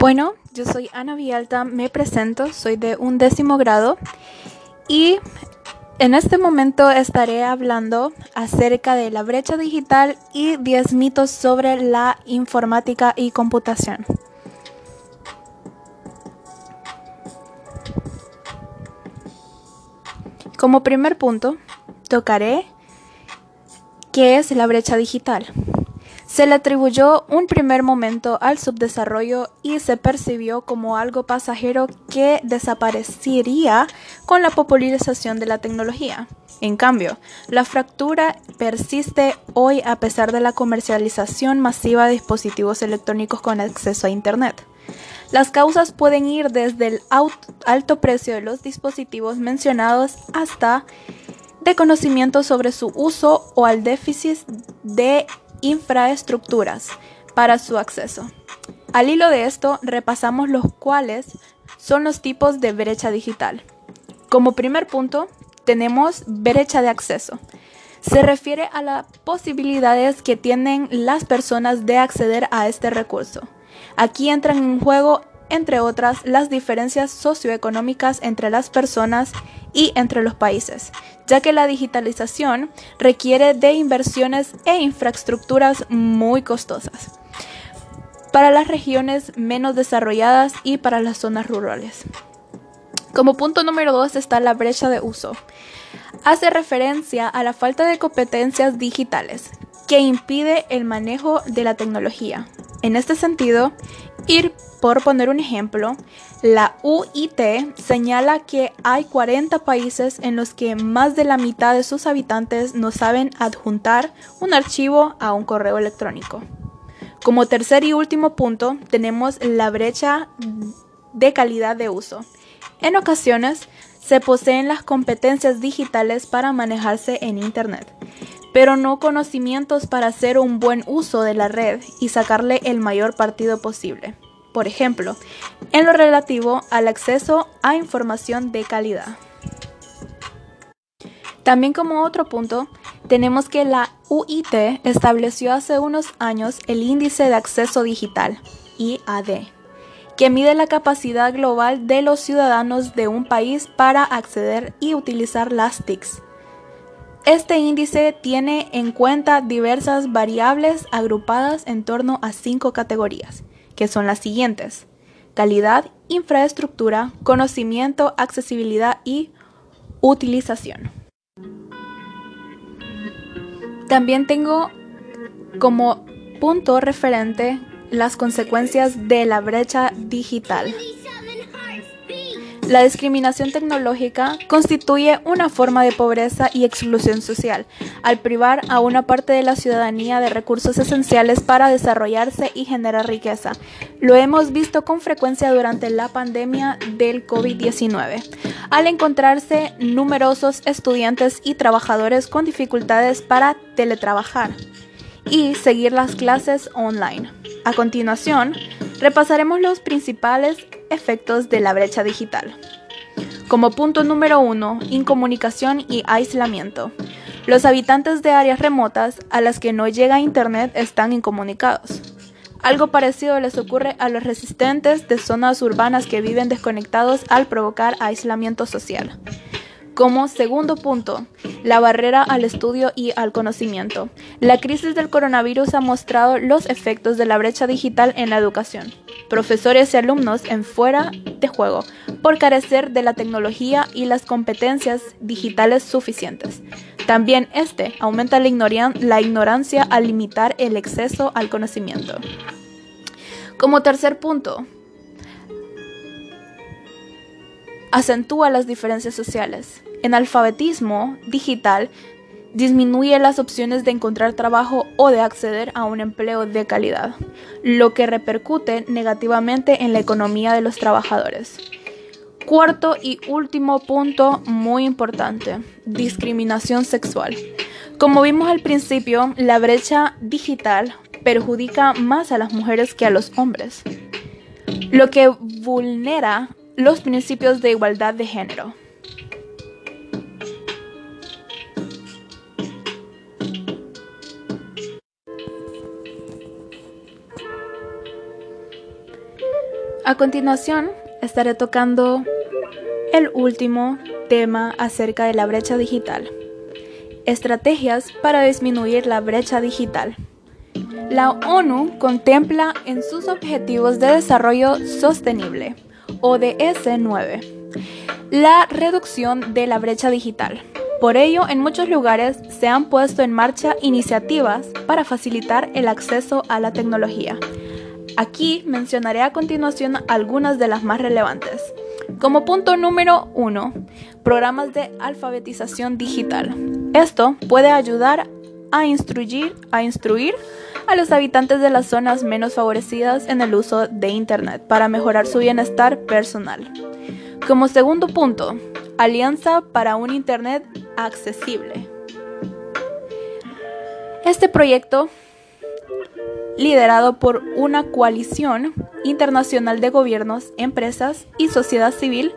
Bueno, yo soy Ana Vialta, me presento, soy de un décimo grado y en este momento estaré hablando acerca de la brecha digital y 10 mitos sobre la informática y computación. Como primer punto, tocaré qué es la brecha digital. Se le atribuyó un primer momento al subdesarrollo y se percibió como algo pasajero que desaparecería con la popularización de la tecnología. En cambio, la fractura persiste hoy a pesar de la comercialización masiva de dispositivos electrónicos con acceso a Internet. Las causas pueden ir desde el alto precio de los dispositivos mencionados hasta de conocimiento sobre su uso o al déficit de infraestructuras para su acceso. Al hilo de esto, repasamos los cuales son los tipos de brecha digital. Como primer punto, tenemos brecha de acceso. Se refiere a las posibilidades que tienen las personas de acceder a este recurso. Aquí entran en juego, entre otras, las diferencias socioeconómicas entre las personas y entre los países, ya que la digitalización requiere de inversiones e infraestructuras muy costosas para las regiones menos desarrolladas y para las zonas rurales. Como punto número 2 está la brecha de uso. Hace referencia a la falta de competencias digitales que impide el manejo de la tecnología. En este sentido, ir por poner un ejemplo, la UIT señala que hay 40 países en los que más de la mitad de sus habitantes no saben adjuntar un archivo a un correo electrónico. Como tercer y último punto, tenemos la brecha de calidad de uso. En ocasiones, se poseen las competencias digitales para manejarse en Internet, pero no conocimientos para hacer un buen uso de la red y sacarle el mayor partido posible por ejemplo, en lo relativo al acceso a información de calidad. También como otro punto, tenemos que la UIT estableció hace unos años el Índice de Acceso Digital, IAD, que mide la capacidad global de los ciudadanos de un país para acceder y utilizar las TICs. Este índice tiene en cuenta diversas variables agrupadas en torno a cinco categorías que son las siguientes. Calidad, infraestructura, conocimiento, accesibilidad y utilización. También tengo como punto referente las consecuencias de la brecha digital. La discriminación tecnológica constituye una forma de pobreza y exclusión social, al privar a una parte de la ciudadanía de recursos esenciales para desarrollarse y generar riqueza. Lo hemos visto con frecuencia durante la pandemia del COVID-19, al encontrarse numerosos estudiantes y trabajadores con dificultades para teletrabajar y seguir las clases online. A continuación, repasaremos los principales efectos de la brecha digital. Como punto número uno, incomunicación y aislamiento. Los habitantes de áreas remotas a las que no llega Internet están incomunicados. Algo parecido les ocurre a los resistentes de zonas urbanas que viven desconectados al provocar aislamiento social. Como segundo punto, la barrera al estudio y al conocimiento. La crisis del coronavirus ha mostrado los efectos de la brecha digital en la educación. Profesores y alumnos en fuera de juego por carecer de la tecnología y las competencias digitales suficientes. También este aumenta la, ignorancia al limitar el exceso al conocimiento. Como tercer punto, acentúa las diferencias sociales. En alfabetismo digital disminuye las opciones de encontrar trabajo o de acceder a un empleo de calidad, lo que repercute negativamente en la economía de los trabajadores. Cuarto y último punto muy importante, discriminación sexual. Como vimos al principio, la brecha digital perjudica más a las mujeres que a los hombres, lo que vulnera los principios de igualdad de género. A continuación, estaré tocando el último tema acerca de la brecha digital. Estrategias para disminuir la brecha digital. La ONU contempla en sus Objetivos de Desarrollo Sostenible, ODS 9, la reducción de la brecha digital. Por ello, en muchos lugares se han puesto en marcha iniciativas para facilitar el acceso a la tecnología. Aquí mencionaré a continuación algunas de las más relevantes. Como punto número 1, programas de alfabetización digital. Esto puede ayudar a instruir, a instruir a los habitantes de las zonas menos favorecidas en el uso de Internet para mejorar su bienestar personal. Como segundo punto, Alianza para un Internet accesible. Este proyecto, liderado por una coalición internacional de gobiernos, empresas y sociedad civil,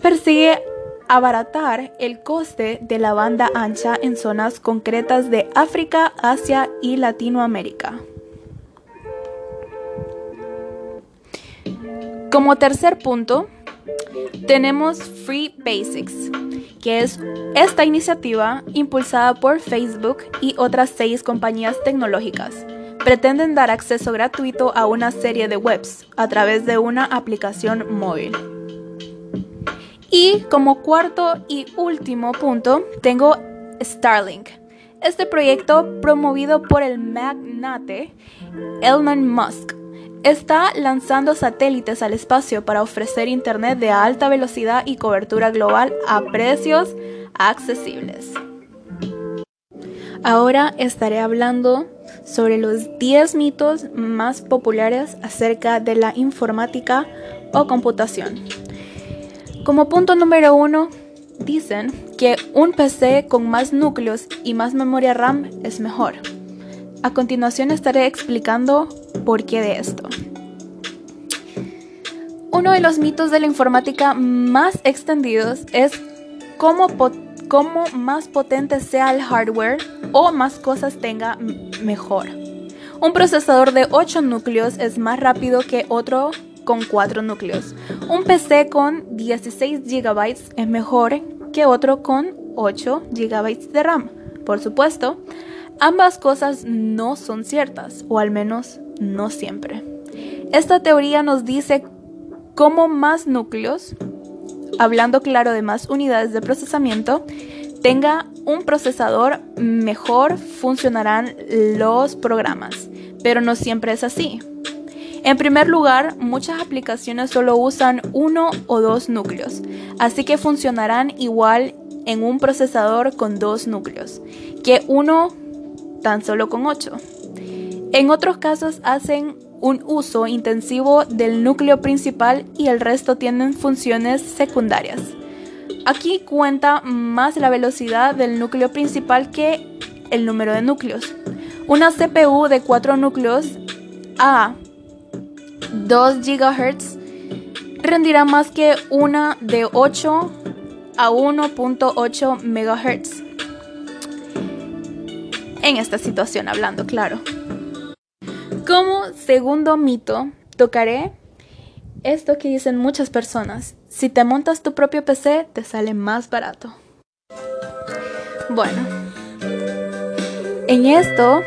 persigue abaratar el coste de la banda ancha en zonas concretas de África, Asia y Latinoamérica. Como tercer punto, tenemos Free Basics, que es esta iniciativa impulsada por Facebook y otras seis compañías tecnológicas. Pretenden dar acceso gratuito a una serie de webs a través de una aplicación móvil. Y como cuarto y último punto, tengo Starlink. Este proyecto, promovido por el magnate Elon Musk, está lanzando satélites al espacio para ofrecer Internet de alta velocidad y cobertura global a precios accesibles. Ahora estaré hablando sobre los 10 mitos más populares acerca de la informática o computación. Como punto número uno, dicen que un PC con más núcleos y más memoria RAM es mejor. A continuación estaré explicando por qué de esto. Uno de los mitos de la informática más extendidos es cómo, cómo más potente sea el hardware o más cosas tenga mejor. Un procesador de 8 núcleos es más rápido que otro con 4 núcleos. Un PC con 16 GB es mejor que otro con 8 GB de RAM. Por supuesto, ambas cosas no son ciertas, o al menos no siempre. Esta teoría nos dice cómo más núcleos, hablando claro de más unidades de procesamiento, tenga un procesador, mejor funcionarán los programas. Pero no siempre es así. En primer lugar, muchas aplicaciones solo usan uno o dos núcleos, así que funcionarán igual en un procesador con dos núcleos, que uno tan solo con ocho. En otros casos hacen un uso intensivo del núcleo principal y el resto tienen funciones secundarias. Aquí cuenta más la velocidad del núcleo principal que el número de núcleos. Una CPU de 4 núcleos a 2 GHz rendirá más que una de 8 a 1.8 MHz. En esta situación hablando, claro. Como segundo mito, tocaré esto que dicen muchas personas. Si te montas tu propio PC, te sale más barato. Bueno, en esto,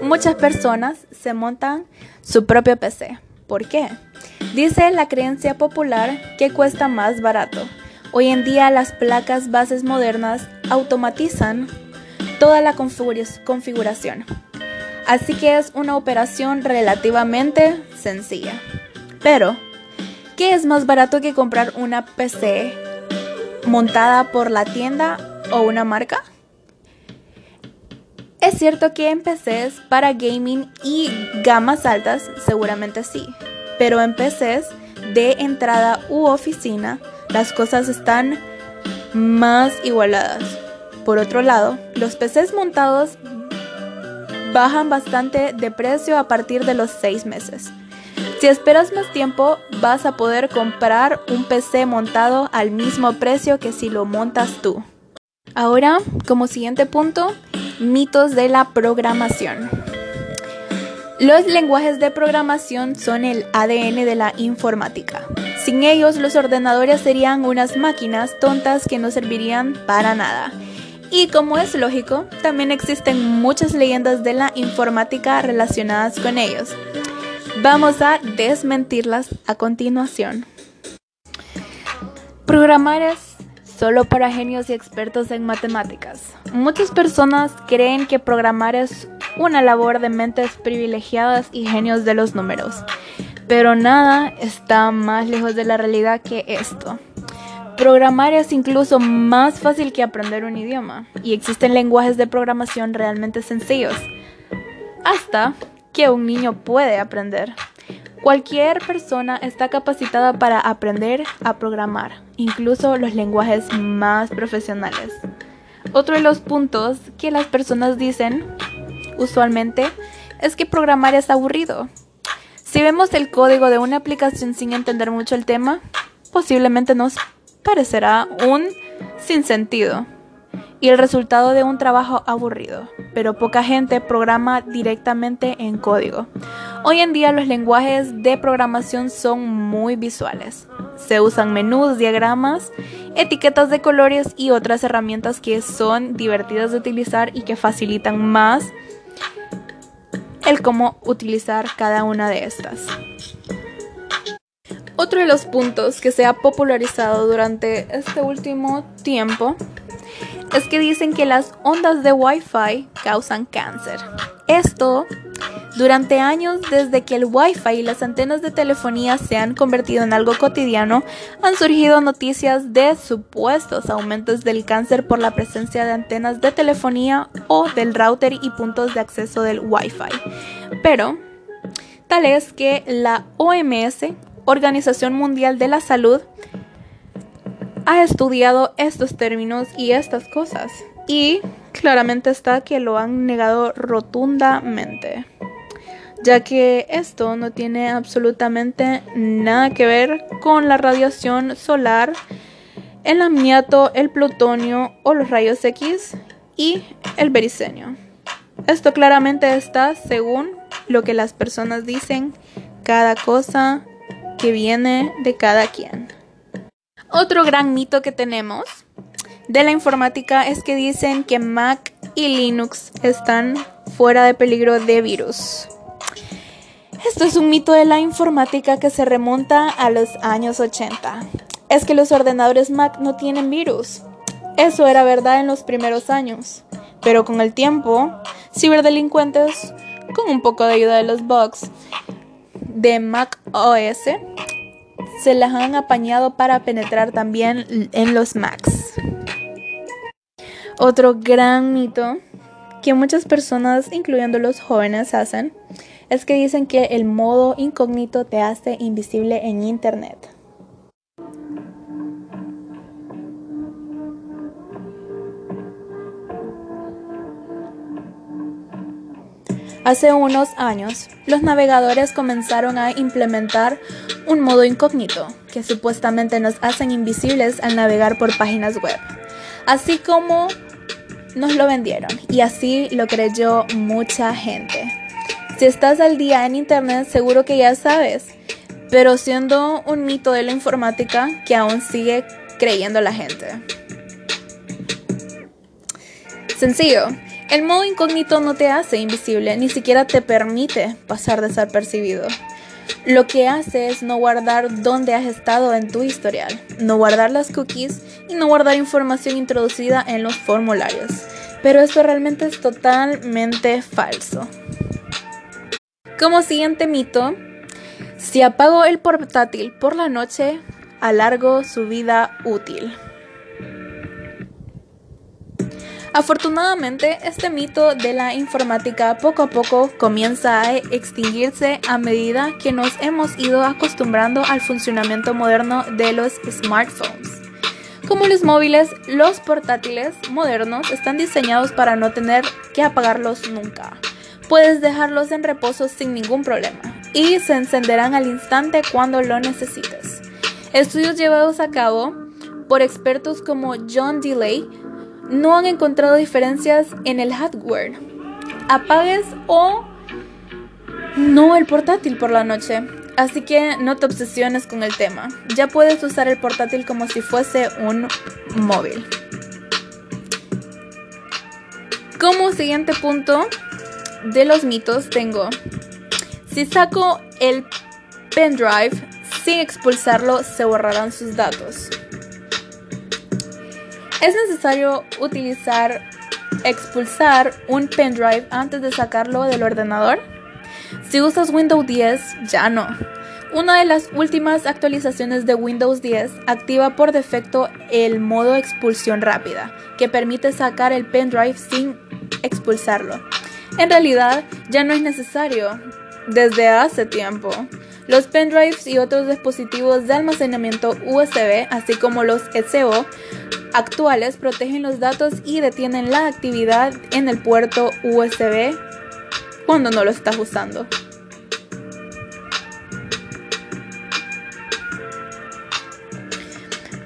muchas personas se montan su propio PC. ¿Por qué? Dice la creencia popular que cuesta más barato. Hoy en día las placas bases modernas automatizan toda la configuración. Así que es una operación relativamente sencilla. Pero, ¿qué es más barato que comprar una PC montada por la tienda o una marca? Es cierto que en PCs para gaming y gamas altas seguramente sí, pero en PCs de entrada u oficina las cosas están más igualadas. Por otro lado, los PCs montados bajan bastante de precio a partir de los 6 meses. Si esperas más tiempo, vas a poder comprar un PC montado al mismo precio que si lo montas tú. Ahora, como siguiente punto, mitos de la programación. Los lenguajes de programación son el ADN de la informática. Sin ellos, los ordenadores serían unas máquinas tontas que no servirían para nada. Y como es lógico, también existen muchas leyendas de la informática relacionadas con ellos. Vamos a desmentirlas a continuación. Programar es solo para genios y expertos en matemáticas. Muchas personas creen que programar es una labor de mentes privilegiadas y genios de los números, pero nada está más lejos de la realidad que esto. Programar es incluso más fácil que aprender un idioma y existen lenguajes de programación realmente sencillos, hasta que un niño puede aprender. Cualquier persona está capacitada para aprender a programar, incluso los lenguajes más profesionales. Otro de los puntos que las personas dicen usualmente es que programar es aburrido. Si vemos el código de una aplicación sin entender mucho el tema, posiblemente nos parecerá un sinsentido y el resultado de un trabajo aburrido, pero poca gente programa directamente en código. Hoy en día los lenguajes de programación son muy visuales. Se usan menús, diagramas, etiquetas de colores y otras herramientas que son divertidas de utilizar y que facilitan más el cómo utilizar cada una de estas. Otro de los puntos que se ha popularizado durante este último tiempo es que dicen que las ondas de Wi-Fi causan cáncer. Esto durante años, desde que el Wi-Fi y las antenas de telefonía se han convertido en algo cotidiano, han surgido noticias de supuestos aumentos del cáncer por la presencia de antenas de telefonía o del router y puntos de acceso del Wi-Fi. Pero, tal es que la OMS, Organización Mundial de la Salud, ha estudiado estos términos y estas cosas. Y claramente está que lo han negado rotundamente, ya que esto no tiene absolutamente nada que ver con la radiación solar, el amiato, el plutonio o los rayos X y el bericenio. Esto claramente está según lo que las personas dicen, cada cosa que viene de cada quien. Otro gran mito que tenemos de la informática es que dicen que Mac y Linux están fuera de peligro de virus. Esto es un mito de la informática que se remonta a los años 80. Es que los ordenadores Mac no tienen virus. Eso era verdad en los primeros años. Pero con el tiempo, ciberdelincuentes, con un poco de ayuda de los bugs de Mac OS, se las han apañado para penetrar también en los Macs. Otro gran mito que muchas personas, incluyendo los jóvenes, hacen es que dicen que el modo incógnito te hace invisible en Internet. Hace unos años, los navegadores comenzaron a implementar un modo incógnito que supuestamente nos hacen invisibles al navegar por páginas web, así como nos lo vendieron y así lo creyó mucha gente. Si estás al día en internet seguro que ya sabes, pero siendo un mito de la informática que aún sigue creyendo la gente. Sencillo, el modo incógnito no te hace invisible, ni siquiera te permite pasar desapercibido. Lo que hace es no guardar dónde has estado en tu historial, no guardar las cookies y no guardar información introducida en los formularios. Pero esto realmente es totalmente falso. Como siguiente mito, si apago el portátil por la noche, alargo su vida útil. Afortunadamente, este mito de la informática poco a poco comienza a extinguirse a medida que nos hemos ido acostumbrando al funcionamiento moderno de los smartphones. Como los móviles, los portátiles modernos están diseñados para no tener que apagarlos nunca. Puedes dejarlos en reposo sin ningún problema y se encenderán al instante cuando lo necesites. Estudios llevados a cabo por expertos como John Delay no han encontrado diferencias en el hardware. Apagues o No el portátil por la noche. Así que no te obsesiones con el tema. Ya puedes usar el portátil como si fuese un móvil. Como siguiente punto de los mitos tengo, si saco el pendrive sin expulsarlo se borrarán sus datos. Es necesario utilizar expulsar un pendrive antes de sacarlo del ordenador. Si usas Windows 10, ya no. Una de las últimas actualizaciones de Windows 10 activa por defecto el modo expulsión rápida, que permite sacar el pendrive sin expulsarlo. En realidad, ya no es necesario desde hace tiempo. Los pendrives y otros dispositivos de almacenamiento USB, así como los SO, actuales protegen los datos y detienen la actividad en el puerto USB cuando no lo estás usando.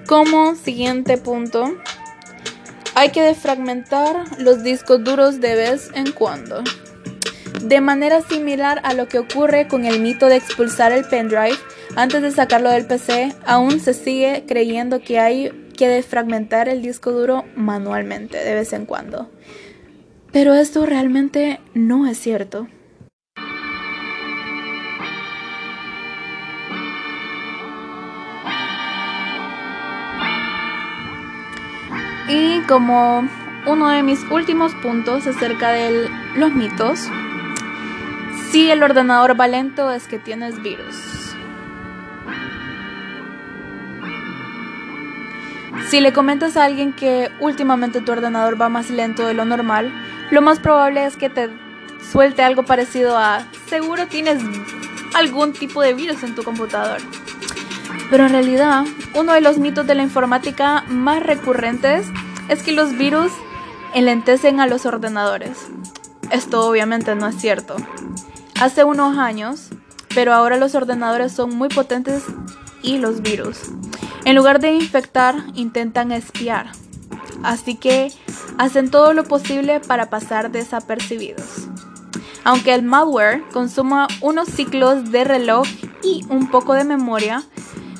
Como siguiente punto, hay que defragmentar los discos duros de vez en cuando. De manera similar a lo que ocurre con el mito de expulsar el pendrive antes de sacarlo del PC, aún se sigue creyendo que hay que defragmentar el disco duro manualmente de vez en cuando. Pero esto realmente no es cierto. Y como uno de mis últimos puntos acerca de los mitos, si el ordenador va lento es que tienes virus. Si le comentas a alguien que últimamente tu ordenador va más lento de lo normal, lo más probable es que te suelte algo parecido a seguro tienes algún tipo de virus en tu computador. Pero en realidad, uno de los mitos de la informática más recurrentes es que los virus enlentecen a los ordenadores. Esto obviamente no es cierto. Hace unos años, pero ahora los ordenadores son muy potentes y los virus. En lugar de infectar, intentan espiar. Así que hacen todo lo posible para pasar desapercibidos. Aunque el malware consuma unos ciclos de reloj y un poco de memoria,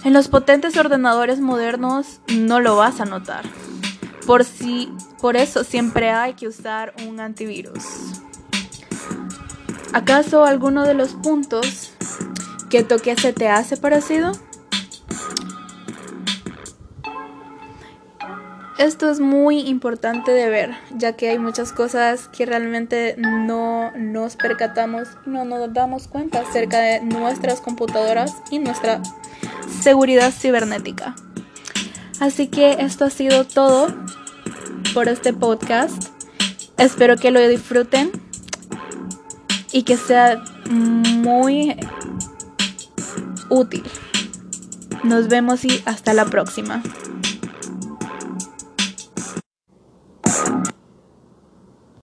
en los potentes ordenadores modernos no lo vas a notar. Por, si, por eso siempre hay que usar un antivirus. ¿Acaso alguno de los puntos que toque se te hace parecido? Esto es muy importante de ver, ya que hay muchas cosas que realmente no nos percatamos, no nos damos cuenta acerca de nuestras computadoras y nuestra seguridad cibernética. Así que esto ha sido todo por este podcast. Espero que lo disfruten y que sea muy útil. Nos vemos y hasta la próxima.